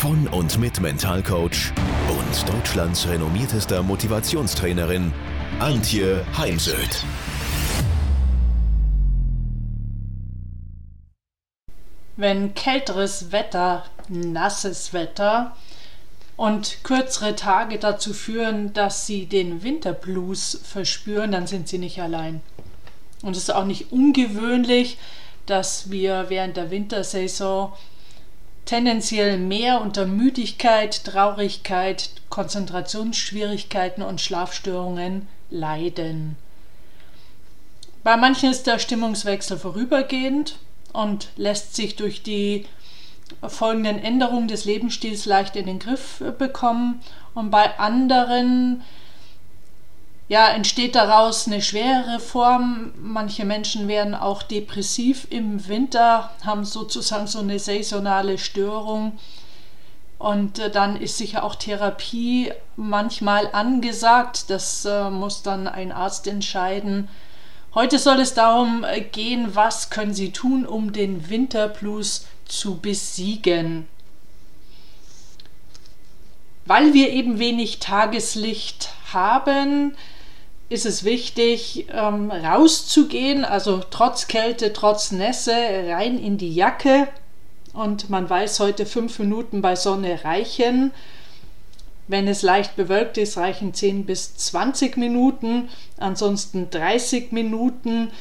von und mit Mentalcoach und Deutschlands renommiertester Motivationstrainerin Antje Heimsöth. Wenn kälteres Wetter, nasses Wetter und kürzere Tage dazu führen, dass Sie den Winterblues verspüren, dann sind Sie nicht allein. Und es ist auch nicht ungewöhnlich, dass wir während der Wintersaison tendenziell mehr unter Müdigkeit, Traurigkeit, Konzentrationsschwierigkeiten und Schlafstörungen leiden. Bei manchen ist der Stimmungswechsel vorübergehend und lässt sich durch die folgenden Änderungen des Lebensstils leicht in den Griff bekommen und bei anderen ja, entsteht daraus eine schwere Form. Manche Menschen werden auch depressiv im Winter, haben sozusagen so eine saisonale Störung. Und äh, dann ist sicher auch Therapie manchmal angesagt. Das äh, muss dann ein Arzt entscheiden. Heute soll es darum äh, gehen, was können Sie tun, um den Winterblues zu besiegen. Weil wir eben wenig Tageslicht haben, ist es wichtig, ähm, rauszugehen, also trotz Kälte, trotz Nässe, rein in die Jacke. Und man weiß heute, fünf Minuten bei Sonne reichen. Wenn es leicht bewölkt ist, reichen 10 bis 20 Minuten, ansonsten 30 Minuten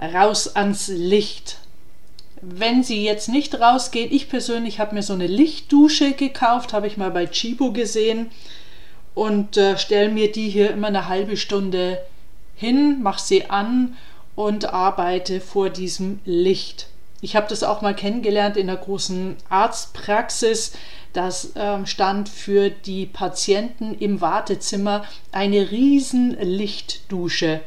raus ans Licht. Wenn Sie jetzt nicht rausgehen, ich persönlich habe mir so eine Lichtdusche gekauft, habe ich mal bei Chibo gesehen und äh, stelle mir die hier immer eine halbe Stunde hin, mache sie an und arbeite vor diesem Licht. Ich habe das auch mal kennengelernt in der großen Arztpraxis. Das ähm, stand für die Patienten im Wartezimmer eine riesen Lichtdusche.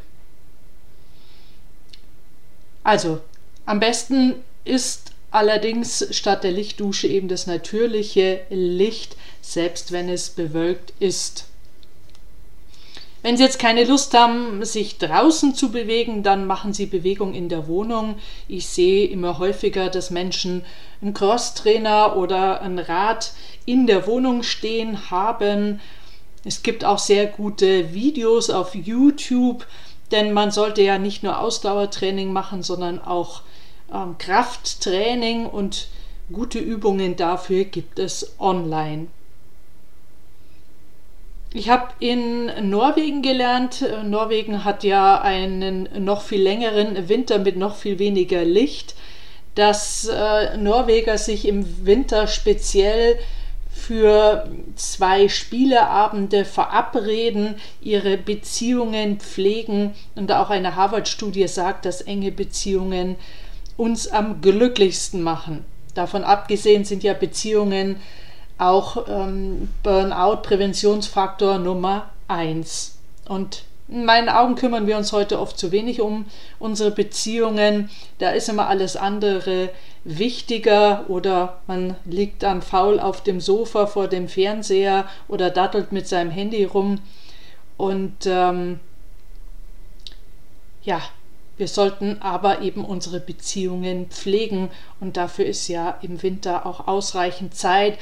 Also, am besten ist allerdings statt der Lichtdusche eben das natürliche Licht, selbst wenn es bewölkt ist. Wenn Sie jetzt keine Lust haben, sich draußen zu bewegen, dann machen Sie Bewegung in der Wohnung. Ich sehe immer häufiger, dass Menschen einen Crosstrainer oder ein Rad in der Wohnung stehen haben. Es gibt auch sehr gute Videos auf YouTube, denn man sollte ja nicht nur Ausdauertraining machen, sondern auch ähm, Krafttraining und gute Übungen dafür gibt es online. Ich habe in Norwegen gelernt. Norwegen hat ja einen noch viel längeren Winter mit noch viel weniger Licht, dass äh, Norweger sich im Winter speziell für zwei Spieleabende verabreden, ihre Beziehungen pflegen und auch eine Harvard-Studie sagt, dass enge Beziehungen uns am glücklichsten machen. Davon abgesehen sind ja Beziehungen auch ähm, Burnout-Präventionsfaktor Nummer eins. Und in meinen Augen kümmern wir uns heute oft zu wenig um unsere Beziehungen. Da ist immer alles andere wichtiger oder man liegt dann faul auf dem Sofa vor dem Fernseher oder dattelt mit seinem Handy rum. Und ähm, ja, wir sollten aber eben unsere Beziehungen pflegen und dafür ist ja im Winter auch ausreichend Zeit.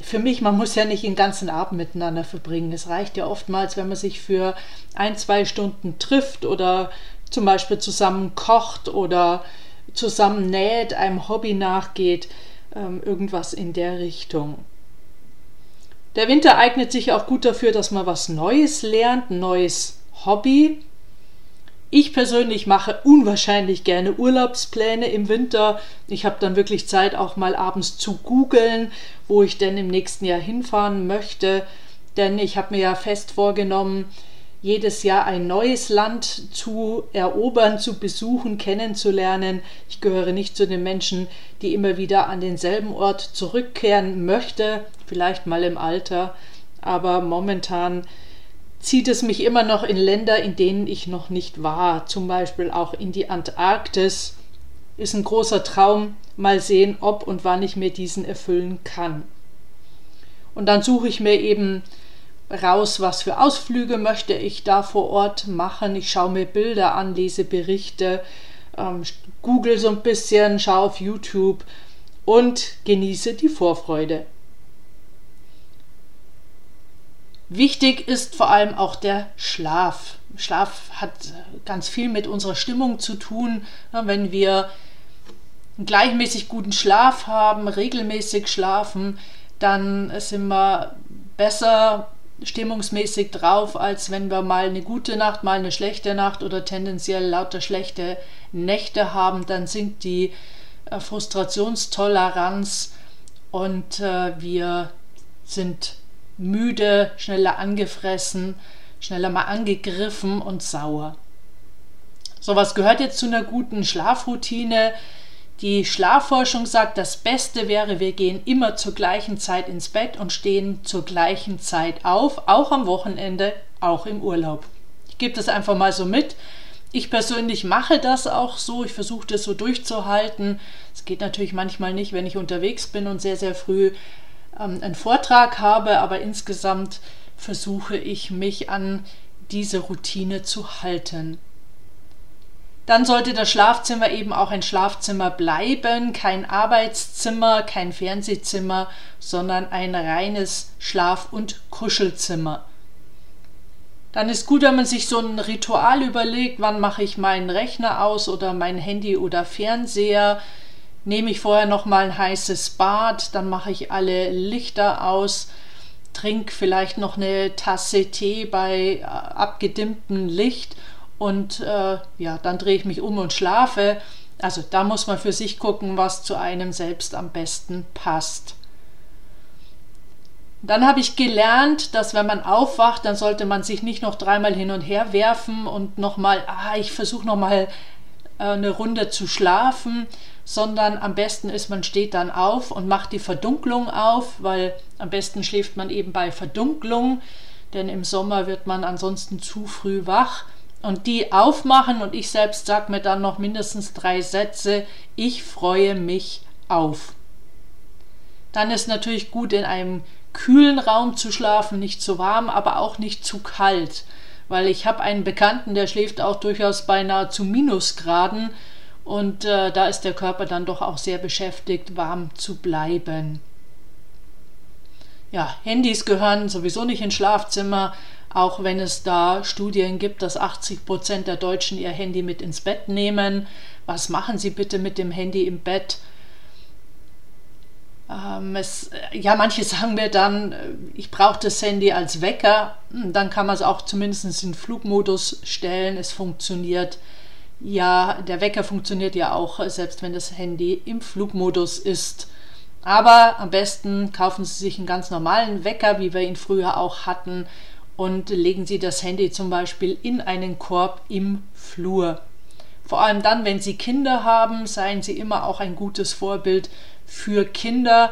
Für mich, man muss ja nicht den ganzen Abend miteinander verbringen. Es reicht ja oftmals, wenn man sich für ein, zwei Stunden trifft oder zum Beispiel zusammen kocht oder zusammen näht, einem Hobby nachgeht, ähm, irgendwas in der Richtung. Der Winter eignet sich auch gut dafür, dass man was Neues lernt, ein neues Hobby. Ich persönlich mache unwahrscheinlich gerne Urlaubspläne im Winter. Ich habe dann wirklich Zeit, auch mal abends zu googeln, wo ich denn im nächsten Jahr hinfahren möchte. Denn ich habe mir ja fest vorgenommen, jedes Jahr ein neues Land zu erobern, zu besuchen, kennenzulernen. Ich gehöre nicht zu den Menschen, die immer wieder an denselben Ort zurückkehren möchte, vielleicht mal im Alter, aber momentan zieht es mich immer noch in Länder, in denen ich noch nicht war, zum Beispiel auch in die Antarktis. Ist ein großer Traum, mal sehen, ob und wann ich mir diesen erfüllen kann. Und dann suche ich mir eben raus, was für Ausflüge möchte ich da vor Ort machen. Ich schaue mir Bilder an, lese Berichte, ähm, google so ein bisschen, schaue auf YouTube und genieße die Vorfreude. Wichtig ist vor allem auch der Schlaf. Schlaf hat ganz viel mit unserer Stimmung zu tun. Wenn wir einen gleichmäßig guten Schlaf haben, regelmäßig schlafen, dann sind wir besser stimmungsmäßig drauf, als wenn wir mal eine gute Nacht, mal eine schlechte Nacht oder tendenziell lauter schlechte Nächte haben, dann sinkt die äh, Frustrationstoleranz und äh, wir sind müde, schneller angefressen, schneller mal angegriffen und sauer. So was gehört jetzt zu einer guten Schlafroutine. Die Schlafforschung sagt, das Beste wäre, wir gehen immer zur gleichen Zeit ins Bett und stehen zur gleichen Zeit auf, auch am Wochenende, auch im Urlaub. Ich gebe das einfach mal so mit. Ich persönlich mache das auch so. Ich versuche das so durchzuhalten. Es geht natürlich manchmal nicht, wenn ich unterwegs bin und sehr, sehr früh ähm, einen Vortrag habe, aber insgesamt versuche ich mich an diese Routine zu halten. Dann sollte das Schlafzimmer eben auch ein Schlafzimmer bleiben, kein Arbeitszimmer, kein Fernsehzimmer, sondern ein reines Schlaf- und Kuschelzimmer. Dann ist gut, wenn man sich so ein Ritual überlegt, wann mache ich meinen Rechner aus oder mein Handy oder Fernseher, nehme ich vorher noch mal ein heißes Bad, dann mache ich alle Lichter aus, trinke vielleicht noch eine Tasse Tee bei äh, abgedimmtem Licht und äh, ja, dann drehe ich mich um und schlafe. Also da muss man für sich gucken, was zu einem selbst am besten passt. Dann habe ich gelernt, dass wenn man aufwacht, dann sollte man sich nicht noch dreimal hin und her werfen und nochmal, ah, ich versuche nochmal eine Runde zu schlafen, sondern am besten ist, man steht dann auf und macht die Verdunklung auf, weil am besten schläft man eben bei Verdunklung, denn im Sommer wird man ansonsten zu früh wach. Und die aufmachen und ich selbst sage mir dann noch mindestens drei Sätze, ich freue mich auf. Dann ist natürlich gut, in einem kühlen Raum zu schlafen, nicht zu warm, aber auch nicht zu kalt. Weil ich habe einen Bekannten, der schläft auch durchaus beinahe zu Minusgraden und äh, da ist der Körper dann doch auch sehr beschäftigt, warm zu bleiben. Ja, Handys gehören sowieso nicht ins Schlafzimmer, auch wenn es da Studien gibt, dass 80 Prozent der Deutschen ihr Handy mit ins Bett nehmen. Was machen Sie bitte mit dem Handy im Bett? Ähm, es, ja, manche sagen mir dann, äh, ich brauche das Handy als Wecker. Hm, dann kann man es auch zumindest in Flugmodus stellen. Es funktioniert ja, der Wecker funktioniert ja auch, selbst wenn das Handy im Flugmodus ist. Aber am besten kaufen Sie sich einen ganz normalen Wecker, wie wir ihn früher auch hatten, und legen Sie das Handy zum Beispiel in einen Korb im Flur. Vor allem dann, wenn Sie Kinder haben, seien Sie immer auch ein gutes Vorbild für Kinder,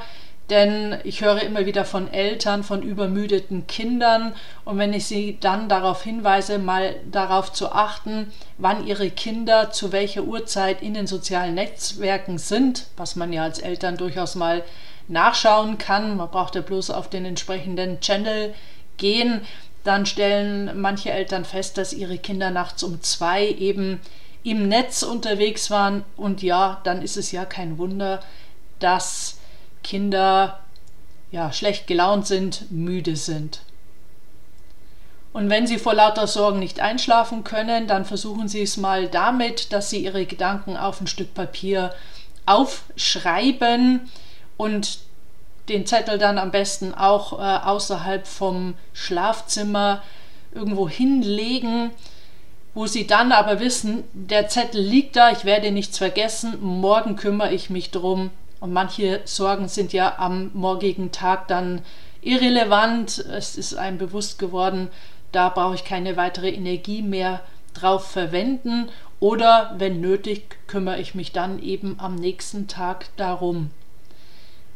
denn ich höre immer wieder von Eltern, von übermüdeten Kindern. Und wenn ich sie dann darauf hinweise, mal darauf zu achten, wann ihre Kinder zu welcher Uhrzeit in den sozialen Netzwerken sind, was man ja als Eltern durchaus mal nachschauen kann, man braucht ja bloß auf den entsprechenden Channel gehen, dann stellen manche Eltern fest, dass ihre Kinder nachts um zwei eben im Netz unterwegs waren und ja, dann ist es ja kein Wunder, dass Kinder ja schlecht gelaunt sind, müde sind. Und wenn sie vor lauter Sorgen nicht einschlafen können, dann versuchen sie es mal damit, dass sie ihre Gedanken auf ein Stück Papier aufschreiben und den Zettel dann am besten auch äh, außerhalb vom Schlafzimmer irgendwo hinlegen, wo sie dann aber wissen, der Zettel liegt da, ich werde nichts vergessen, morgen kümmere ich mich drum, und manche Sorgen sind ja am morgigen Tag dann irrelevant. Es ist einem bewusst geworden, da brauche ich keine weitere Energie mehr drauf verwenden. Oder wenn nötig, kümmere ich mich dann eben am nächsten Tag darum.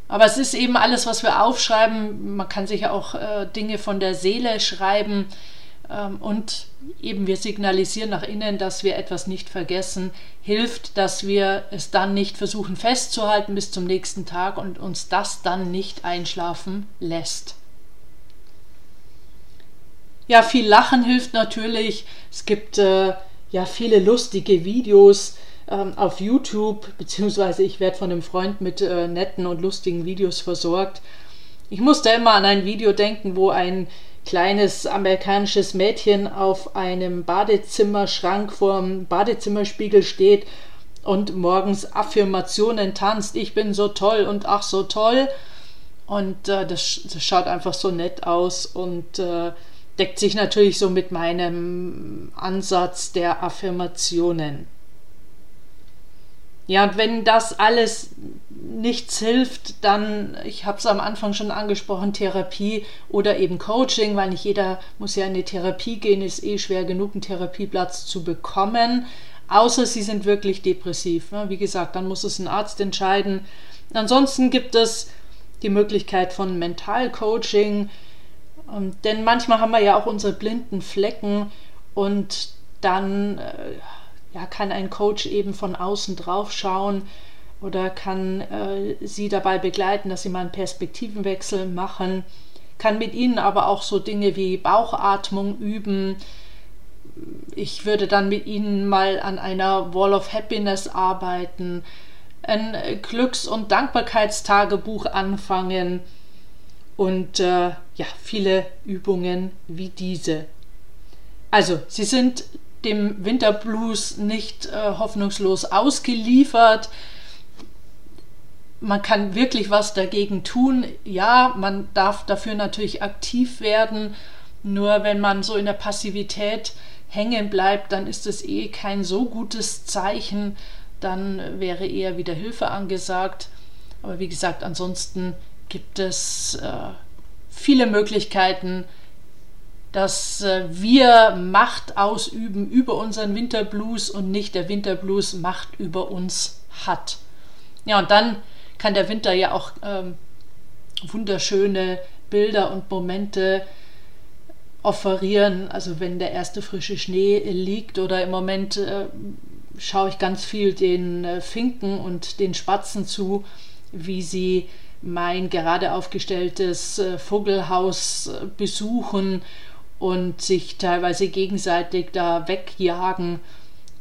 Aber es ist eben alles, was wir aufschreiben. Man kann sich auch äh, Dinge von der Seele schreiben. Ähm, und eben wir signalisieren nach innen, dass wir etwas nicht vergessen, hilft, dass wir es dann nicht versuchen festzuhalten bis zum nächsten Tag und uns das dann nicht einschlafen lässt. Ja, viel Lachen hilft natürlich. Es gibt äh, ja viele lustige Videos ähm, auf YouTube, beziehungsweise ich werde von einem Freund mit äh, netten und lustigen Videos versorgt. Ich musste immer an ein Video denken, wo ein kleines amerikanisches Mädchen auf einem Badezimmerschrank vorm Badezimmerspiegel steht und morgens Affirmationen tanzt. Ich bin so toll und ach so toll. Und äh, das, das, schaut einfach so nett aus und äh, deckt sich natürlich so mit meinem Ansatz der Affirmationen. Ja, und wenn das alles nichts hilft, dann, ich habe es am Anfang schon angesprochen, Therapie oder eben Coaching, weil nicht jeder muss ja in die Therapie gehen, ist eh schwer genug, einen Therapieplatz zu bekommen, außer sie sind wirklich depressiv. Ne? Wie gesagt, dann muss es ein Arzt entscheiden. Ansonsten gibt es die Möglichkeit von Mentalcoaching, ähm, denn manchmal haben wir ja auch unsere blinden Flecken und dann äh, ja, kann ein Coach eben von außen drauf schauen oder kann äh, sie dabei begleiten, dass sie mal einen Perspektivenwechsel machen, kann mit ihnen aber auch so Dinge wie Bauchatmung üben. Ich würde dann mit ihnen mal an einer Wall of Happiness arbeiten, ein Glücks- und Dankbarkeitstagebuch anfangen und äh, ja, viele Übungen wie diese. Also, sie sind dem Winterblues nicht äh, hoffnungslos ausgeliefert. Man kann wirklich was dagegen tun. Ja, man darf dafür natürlich aktiv werden. Nur wenn man so in der Passivität hängen bleibt, dann ist es eh kein so gutes Zeichen. Dann wäre eher wieder Hilfe angesagt. Aber wie gesagt, ansonsten gibt es äh, viele Möglichkeiten, dass äh, wir Macht ausüben über unseren Winterblues und nicht der Winterblues Macht über uns hat. Ja, und dann kann der Winter ja auch ähm, wunderschöne Bilder und Momente offerieren. Also wenn der erste frische Schnee liegt oder im Moment äh, schaue ich ganz viel den äh, Finken und den Spatzen zu, wie sie mein gerade aufgestelltes äh, Vogelhaus äh, besuchen und sich teilweise gegenseitig da wegjagen,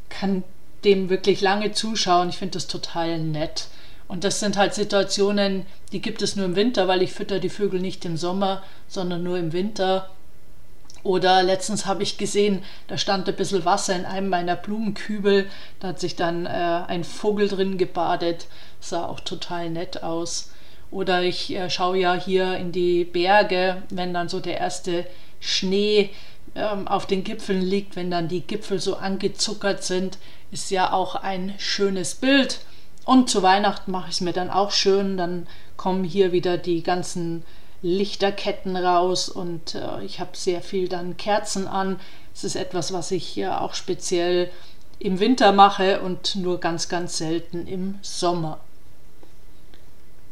kann dem wirklich lange zuschauen. Ich finde das total nett. Und das sind halt Situationen, die gibt es nur im Winter, weil ich fütter die Vögel nicht im Sommer, sondern nur im Winter. Oder letztens habe ich gesehen, da stand ein bisschen Wasser in einem meiner Blumenkübel. Da hat sich dann äh, ein Vogel drin gebadet. Sah auch total nett aus. Oder ich äh, schaue ja hier in die Berge, wenn dann so der erste Schnee ähm, auf den Gipfeln liegt, wenn dann die Gipfel so angezuckert sind, ist ja auch ein schönes Bild. Und zu Weihnachten mache ich es mir dann auch schön. Dann kommen hier wieder die ganzen Lichterketten raus und äh, ich habe sehr viel dann Kerzen an. Es ist etwas, was ich hier auch speziell im Winter mache und nur ganz, ganz selten im Sommer.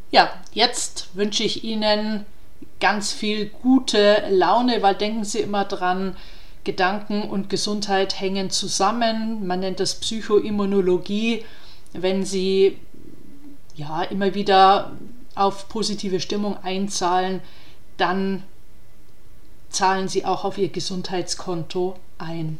Ja, jetzt wünsche ich Ihnen ganz viel gute Laune, weil denken Sie immer dran, Gedanken und Gesundheit hängen zusammen. Man nennt das Psychoimmunologie. Wenn Sie ja immer wieder auf positive Stimmung einzahlen, dann zahlen Sie auch auf Ihr Gesundheitskonto ein.